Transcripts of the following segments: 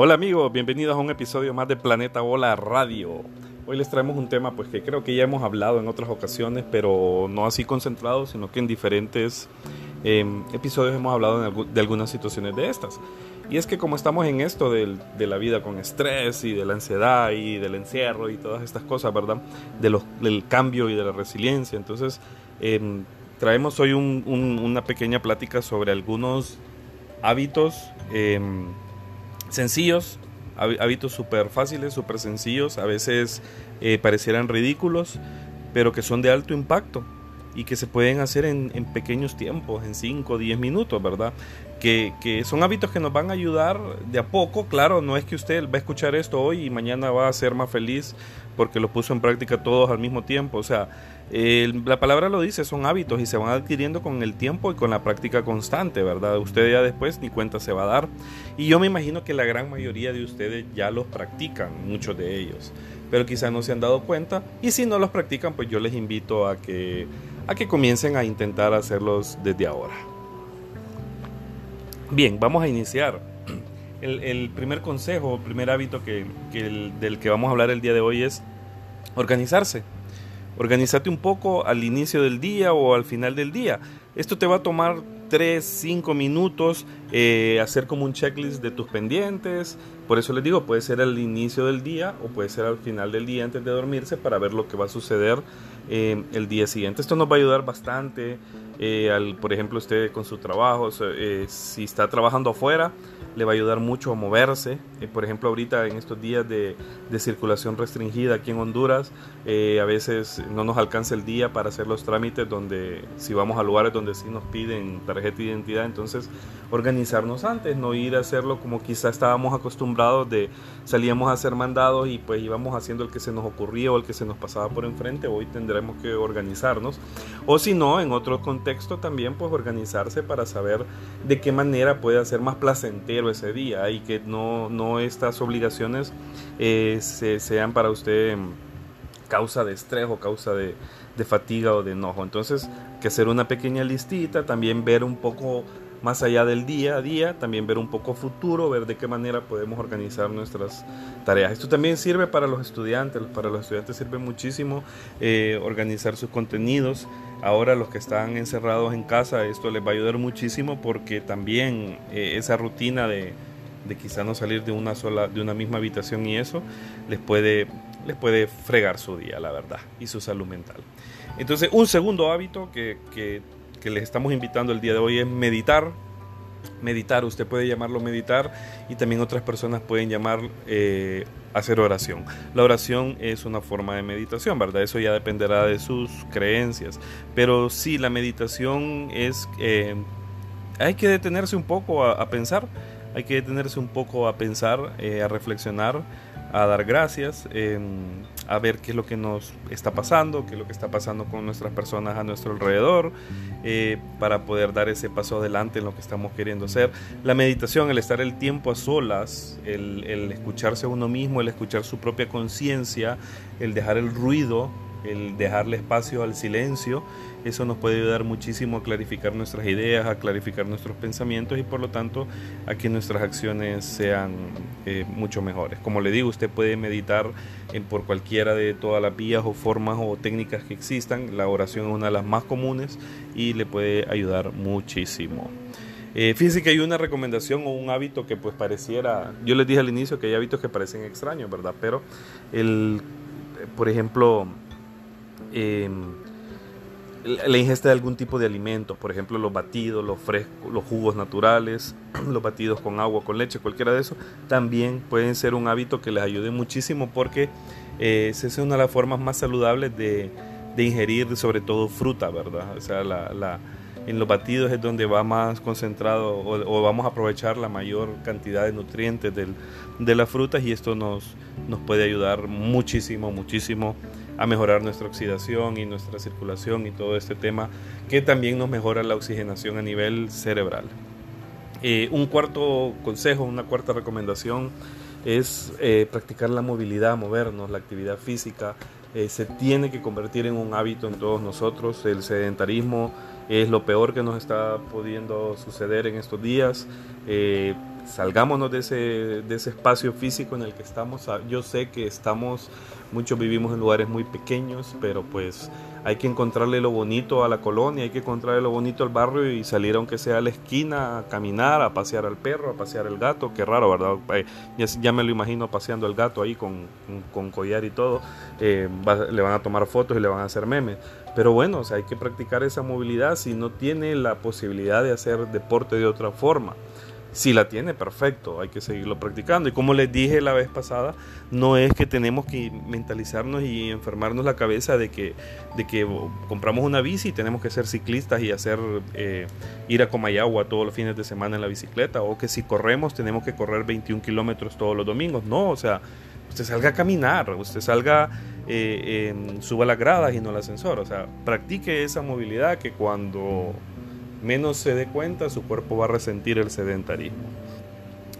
Hola amigos, bienvenidos a un episodio más de Planeta Bola Radio. Hoy les traemos un tema pues que creo que ya hemos hablado en otras ocasiones, pero no así concentrado, sino que en diferentes em, episodios hemos hablado de algunas situaciones de estas. Y es que como estamos en esto de la vida con estrés y de la ansiedad y del encierro y todas estas cosas, ¿verdad? De los, del cambio y de la resiliencia. Entonces, em, traemos hoy una pequeña plática sobre algunos hábitos em, sencillos, hábitos súper fáciles, súper sencillos, a veces eh, parecieran ridículos, pero que son de alto impacto y que se pueden hacer en, pequeños tiempos, en 5 o 10 minutos, ¿verdad? Que, que, son hábitos que nos van a ayudar de a poco, claro, no es que usted va a escuchar esto hoy y mañana va a ser más feliz porque lo puso en práctica todos al mismo tiempo, o sea, la palabra lo dice, son hábitos y se van adquiriendo con el tiempo y con la práctica constante, ¿verdad? Usted ya después ni cuenta se va a dar. Y yo me imagino que la gran mayoría de ustedes ya los practican, muchos de ellos, pero quizás no se han dado cuenta. Y si no los practican, pues yo les invito a que, a que comiencen a intentar hacerlos desde ahora. Bien, vamos a iniciar. El, primer consejo, el primer hábito que, del que vamos a hablar el día de hoy es organizarse. Organízate un poco al inicio del día o al final del día. Esto te va a tomar 3, 5 minutos eh, hacer como un checklist de tus pendientes. Por eso les digo, puede ser al inicio del día o puede ser al final del día antes de dormirse para ver lo que va a suceder eh, el día siguiente. Esto nos va a ayudar bastante, eh, al, por ejemplo, usted con su trabajo, si está trabajando afuera le va a ayudar mucho a moverse. Eh, por ejemplo, ahorita en estos días de, circulación restringida aquí en Honduras, eh, a veces no nos alcanza el día para hacer los trámites donde, si vamos a lugares donde sí nos piden tarjeta de identidad, entonces organizarnos antes, no ir a hacerlo como quizá estábamos acostumbrados de salíamos a hacer mandados y pues íbamos haciendo el que se nos ocurría o el que se nos pasaba por enfrente, hoy tendremos que organizarnos. O si no, en otro contexto también pues organizarse para saber de qué manera puede hacer más placentero ese día y que no, no estas obligaciones eh, sean para usted causa de estrés o causa de, de fatiga o de enojo. Entonces, que hacer una pequeña listita, también ver un poco más allá del día a día, también ver un poco futuro, ver de qué manera podemos organizar nuestras tareas. Esto también sirve para los estudiantes, para los estudiantes sirve muchísimo eh, organizar sus contenidos. Ahora los que están encerrados en casa, esto les va a ayudar muchísimo porque también eh, esa rutina de, de quizá no salir de una sola, de una misma habitación y eso, les puede, les puede fregar su día, la verdad, y su salud mental. Entonces, un segundo hábito que, que que les estamos invitando el día de hoy es meditar. Meditar, usted puede llamarlo meditar y también otras personas pueden llamar eh, hacer oración. La oración es una forma de meditación, ¿verdad? Eso ya dependerá de sus creencias. Pero sí, la meditación es... Eh, hay que detenerse un poco a, pensar, hay que detenerse un poco a pensar, eh, a reflexionar a dar gracias, a ver qué es lo que nos está pasando, qué es lo que está pasando con nuestras personas a nuestro alrededor, eh, para poder dar ese paso adelante en lo que estamos queriendo hacer. La meditación, el estar el tiempo a solas, el, el escucharse a uno mismo, el escuchar su propia conciencia, el dejar el ruido, el dejarle espacio al silencio, eso nos puede ayudar muchísimo a clarificar nuestras ideas, a clarificar nuestros pensamientos y por lo tanto a que nuestras acciones sean eh, mucho mejores. Como le digo, usted puede meditar en, por cualquiera de todas las vías o formas o técnicas que existan. La oración es una de las más comunes y le puede ayudar muchísimo. Eh, fíjense que hay una recomendación o un hábito que pues pareciera, yo les dije al inicio que hay hábitos que parecen extraños, ¿verdad? Pero el, por ejemplo, eh, la ingesta de algún tipo de alimentos, por ejemplo los batidos, los frescos, los jugos naturales, los batidos con agua, con leche, cualquiera de eso, también pueden ser un hábito que les ayude muchísimo porque eh, es una de las formas más saludables de, ingerir sobre todo fruta, ¿verdad? O sea, la, en los batidos es donde va más concentrado o, vamos a aprovechar la mayor cantidad de nutrientes de las frutas y esto nos, nos puede ayudar muchísimo, muchísimo a mejorar nuestra oxidación y nuestra circulación y todo este tema que también nos mejora la oxigenación a nivel cerebral. Eh, un cuarto consejo, una cuarta recomendación es eh, practicar la movilidad, movernos, la actividad física. Eh, se tiene que convertir en un hábito en todos nosotros. El sedentarismo es lo peor que nos está pudiendo suceder en estos días salgámonos de ese, de ese espacio físico en el que estamos. Ah, yo sé que estamos, muchos vivimos en lugares muy pequeños, pero pues hay que encontrarle lo bonito a la colonia, hay que encontrarle lo bonito al barrio y salir aunque sea a la esquina a caminar, a pasear al perro, a pasear el gato. Qué raro, ¿verdad? Ya, me lo imagino paseando al gato ahí con, con, collar y todo. Eh, le van a tomar fotos y le van a hacer memes. Pero bueno, o sea, hay que practicar esa movilidad si no tiene la posibilidad de hacer deporte de otra forma. Si la tiene, perfecto, hay que seguirlo practicando. Y como les dije la vez pasada, no es que tenemos que mentalizarnos y enfermarnos la cabeza de que, de que compramos una bici y tenemos que ser ciclistas y hacer eh, ir a Comayagua todos los fines de semana en la bicicleta, o que si corremos tenemos que correr 21 kilómetros todos los domingos. No, o sea, usted salga a caminar, usted salga, eh, suba las gradas y no el ascensor. O sea, practique esa movilidad que cuando menos se dé cuenta, su cuerpo va a resentir el sedentarismo.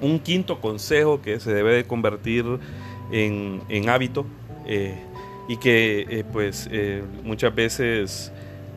Un quinto consejo que se debe de convertir en, hábito eh, y que eh, pues eh, muchas veces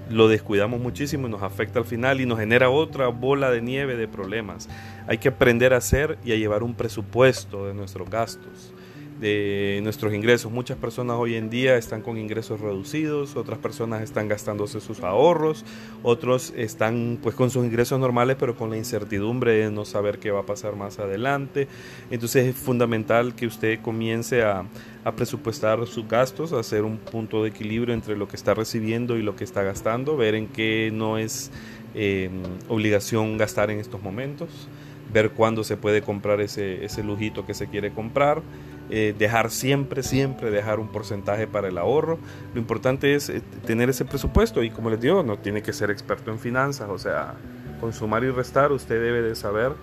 lo descuidamos muchísimo y nos afecta al final y nos genera otra bola de nieve de problemas. Hay que aprender a hacer y a llevar un presupuesto de nuestros gastos de nuestros ingresos. Muchas personas hoy en día están con ingresos reducidos, otras personas están gastándose sus ahorros, otros están pues con sus ingresos normales pero con la incertidumbre de no saber qué va a pasar más adelante. Entonces es fundamental que usted comience a, presupuestar sus gastos, a hacer un punto de equilibrio entre lo que está recibiendo y lo que está gastando, ver en qué no es eh, obligación gastar en estos momentos ver cuándo se puede comprar ese, ese lujito que se quiere comprar, eh, dejar siempre, siempre dejar un porcentaje para el ahorro. Lo importante es eh, tener ese presupuesto y como les digo, no tiene que ser experto en finanzas, o sea, con sumar y restar usted debe de saber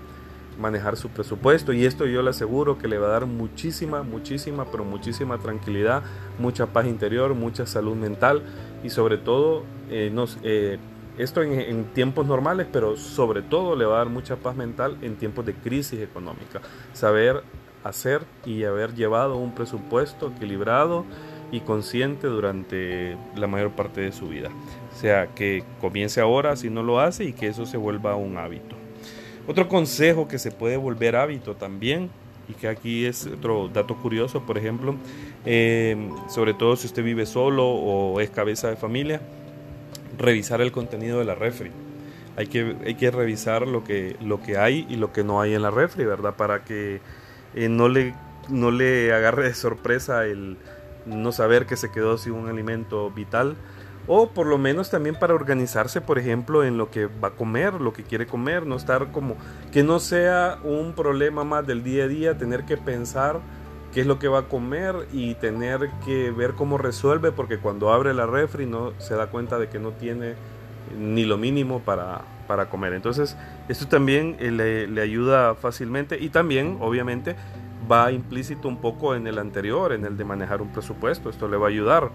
manejar su presupuesto y esto yo le aseguro que le va a dar muchísima, muchísima, pero muchísima tranquilidad, mucha paz interior, mucha salud mental y sobre todo eh, esto en, tiempos normales, pero sobre todo le va a dar mucha paz mental en tiempos de crisis económica. Saber hacer y haber llevado un presupuesto equilibrado y consciente durante la mayor parte de su vida. O sea, que comience ahora si no lo hace y que eso se vuelva un hábito. Otro consejo que se puede volver hábito también y que aquí es otro dato curioso, por ejemplo, eh, sobre todo si usted vive solo o es cabeza de familia, revisar el contenido de la refri. Hay que, hay que revisar lo que, lo que hay y lo que no hay en la refri, ¿verdad? Para que eh, no, le, no le agarre de sorpresa el no saber que se quedó sin un alimento vital. O por lo menos también para organizarse, por ejemplo, en lo que va a comer, lo que quiere comer, no estar como que no sea un problema más del día a día, tener que pensar qué es lo que va a comer y tener que ver cómo resuelve porque cuando abre la refri no se da cuenta de que no tiene ni lo mínimo para, para comer. Entonces, esto también eh, le, ayuda fácilmente y también, obviamente, va implícito un poco en el anterior, en el de manejar un presupuesto. Esto le va a ayudar.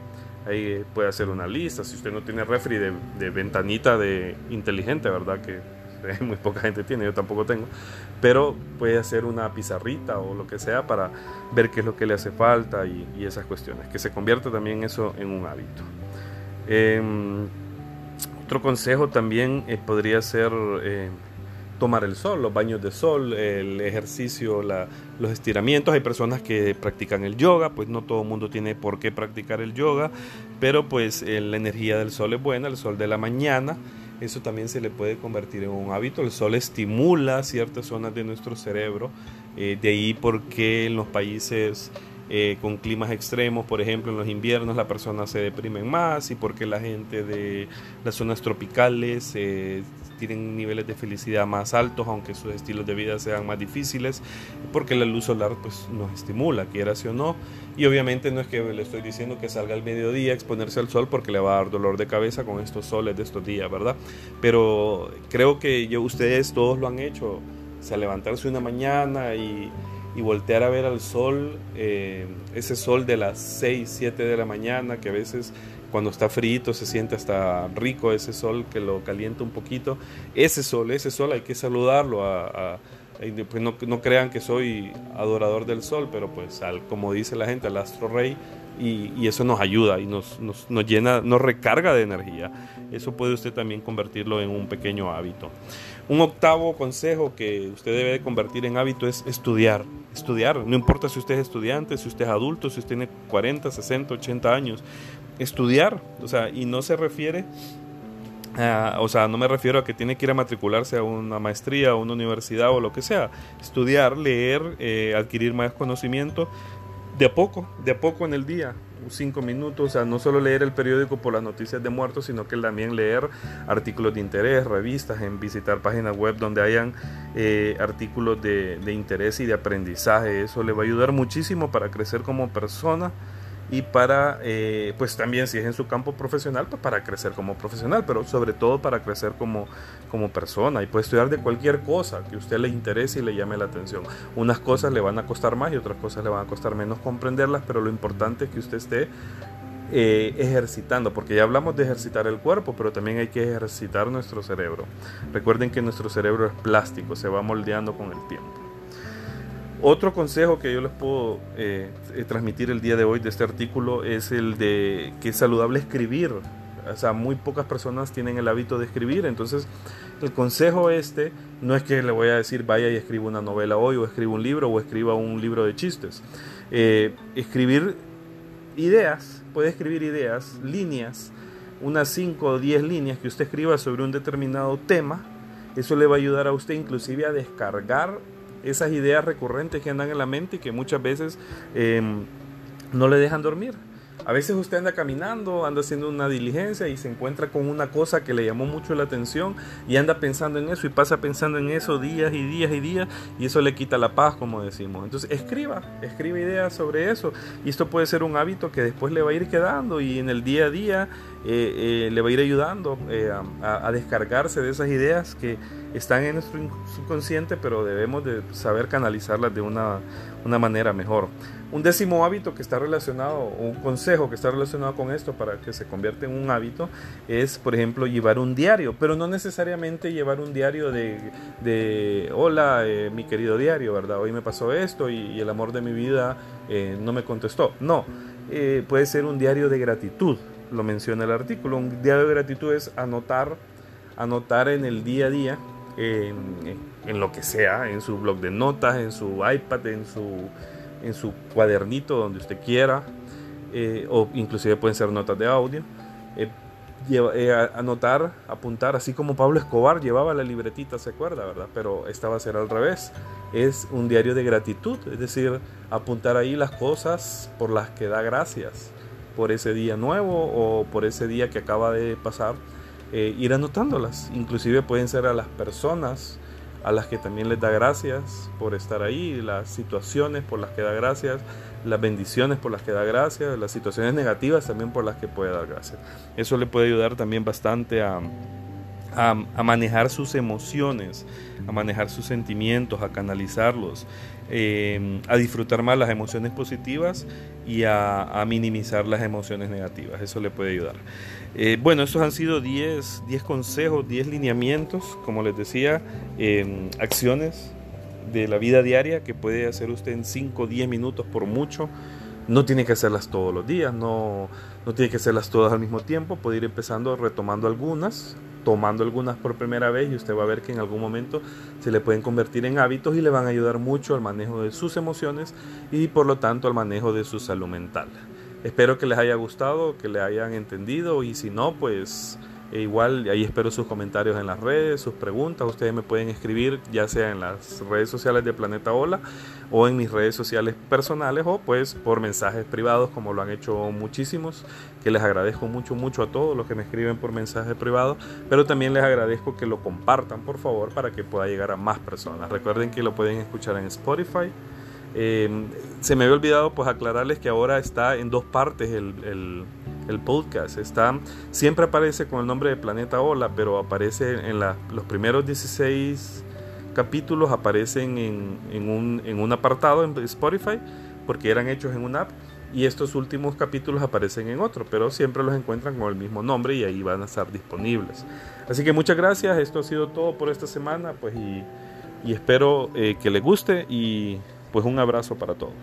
Ahí puede hacer una lista. Si usted no tiene refri de, ventanita de inteligente, ¿verdad? Que muy poca gente tiene, yo tampoco tengo, pero puede hacer una pizarrita o lo que sea para ver qué es lo que le hace falta y, esas cuestiones, que se convierta también eso en un hábito. Em, otro consejo también eh, podría ser eh, tomar el sol, los baños de sol, el ejercicio, los estiramientos. Hay personas que practican el yoga, pues no todo el mundo tiene por qué practicar el yoga, pero pues eh, la energía del sol es buena, el sol de la mañana eso también se le puede convertir en un hábito. El sol estimula ciertas zonas de nuestro cerebro, de ahí porque en los países eh, con climas extremos, por ejemplo en los inviernos la persona se deprime más y porque la gente de las zonas tropicales eh, tienen niveles de felicidad más altos, aunque sus estilos de vida sean más difíciles, porque la luz solar pues, nos estimula, quieras o no. Y obviamente no es que le estoy diciendo que salga al mediodía a exponerse al sol porque le va a dar dolor de cabeza con estos soles de estos días, ¿verdad? Pero creo que yo, ustedes todos lo han hecho, o sea, levantarse una mañana y, y voltear a ver al sol, eh, ese sol de las 6, 7 de la mañana que a veces cuando está frito se siente hasta rico ese sol que lo calienta un poquito. Ese sol, ese sol hay que saludarlo. A, pues no, no, crean que soy adorador del sol, pero pues al, como dice la gente, al astro rey y, eso nos ayuda y nos, nos, nos, llena, nos recarga de energía. Eso puede usted también convertirlo en un pequeño hábito. Un octavo consejo que usted debe convertir en hábito es estudiar. Estudiar, no importa si usted es estudiante, si usted es adulto, si usted tiene 40, 60, 80 años. Estudiar, o sea, y no se refiere o sea, no me refiero a que tiene que ir a matricularse a una maestría, a una universidad o lo que sea. Estudiar, leer, eh, adquirir más conocimiento de a poco, de a poco en el día, cinco minutos, o sea, no solo leer el periódico por las noticias de muertos, sino que también leer artículos de interés, revistas, en visitar páginas web donde hayan eh, artículos de, de interés y de aprendizaje. Eso le va a ayudar muchísimo para crecer como persona y para, eh, pues también si es en su campo profesional, pues para crecer como profesional, pero sobre todo para crecer como, como persona y puede estudiar de cualquier cosa que a usted le interese y le llame la atención. Unas cosas le van a costar más y otras cosas le van a costar menos comprenderlas, pero lo importante es que usted esté eh, ejercitando, porque ya hablamos de ejercitar el cuerpo, pero también hay que ejercitar nuestro cerebro. Recuerden que nuestro cerebro es plástico, se va moldeando con el tiempo. Otro consejo que yo les puedo eh, eh, transmitir el día de hoy de este artículo es el de que es saludable escribir. O sea, muy pocas personas tienen el hábito de escribir. Entonces, el consejo este no es que le voy a decir vaya y escriba una novela hoy, o escriba un libro, o escriba un libro de chistes. Eh, escribir ideas, puede escribir ideas, líneas, unas 5 o 10 líneas que usted escriba sobre un determinado tema. Eso le va a ayudar a usted inclusive a descargar esas ideas recurrentes que andan en la mente y que muchas veces em, no le dejan dormir. A veces usted anda caminando, anda haciendo una diligencia y se encuentra con una cosa que le llamó mucho la atención y anda pensando en eso y pasa pensando en eso días y días y días y eso le quita la paz, como decimos. Entonces escriba, escriba ideas sobre eso y esto puede ser un hábito que después le va a ir quedando y en el día a día eh, eh, le va a ir ayudando eh, a, descargarse de esas ideas que están en nuestro subconsciente, pero debemos de saber canalizarlas de una, una manera mejor. Un décimo hábito que está relacionado, un consejo que está relacionado con esto para que se convierta en un hábito, es, por ejemplo, llevar un diario, pero no necesariamente llevar un diario de, de hola, mi querido diario, ¿verdad? Hoy me pasó esto y, el amor de mi vida no me contestó. No, puede ser un diario de gratitud lo menciona el artículo. Un diario de gratitud es anotar, anotar en el día a día, en, lo que sea, en su blog de notas, en su iPad, en su, en su cuadernito, donde usted quiera, eh, o inclusive pueden ser notas de audio. Eh, eh, anotar, apuntar, así como Pablo Escobar llevaba la libretita, se acuerda, ¿verdad? Pero esta va a ser al revés. Es un diario de gratitud, es decir, apuntar ahí las cosas por las que da gracias por ese día nuevo o por ese día que acaba de pasar, eh, ir anotándolas. Inclusive pueden ser a las personas a las que también les da gracias por estar ahí, las situaciones por las que da gracias, las bendiciones por las que da gracias, las situaciones negativas también por las que puede dar gracias. Eso le puede ayudar también bastante a, a, manejar sus emociones, a manejar sus sentimientos, a canalizarlos, eh, a disfrutar más las emociones positivas y a, minimizar las emociones negativas. Eso le puede ayudar. Eh, bueno, estos han sido 10, 10 consejos, 10 lineamientos, como les decía, acciones de la vida diaria que puede hacer usted en 5 o 10 minutos por mucho. No tiene que hacerlas todos los días, no, no tiene que hacerlas todas al mismo tiempo, puede ir empezando retomando algunas, tomando algunas por primera vez y usted va a ver que en algún momento se le pueden convertir en hábitos y le van a ayudar mucho al manejo de sus emociones y por lo tanto al manejo de su salud mental. Espero que les haya gustado, que le hayan entendido y si no, pues e igual ahí espero sus comentarios en las redes, sus preguntas. Ustedes me pueden escribir ya sea en las redes sociales de Planeta Hola o en mis redes sociales personales o pues por mensajes privados como lo han hecho muchísimos, que les agradezco mucho, mucho a todos los que me escriben por mensajes privados, pero también les agradezco que lo compartan por favor para que pueda llegar a más personas. Recuerden que lo pueden escuchar en Spotify. Em, se me había olvidado pues aclararles que ahora está en dos partes el el podcast. Está, siempre aparece con el nombre de Planeta Hola, pero aparece en los primeros 16 capítulos, aparecen en, un, en un apartado en Spotify, porque eran hechos en una app. Y estos últimos capítulos aparecen en otro, pero siempre los encuentran con el mismo nombre y ahí van a estar disponibles. Así que muchas gracias, esto ha sido todo por esta semana, pues y, espero eh, que les guste y pues un abrazo para todos.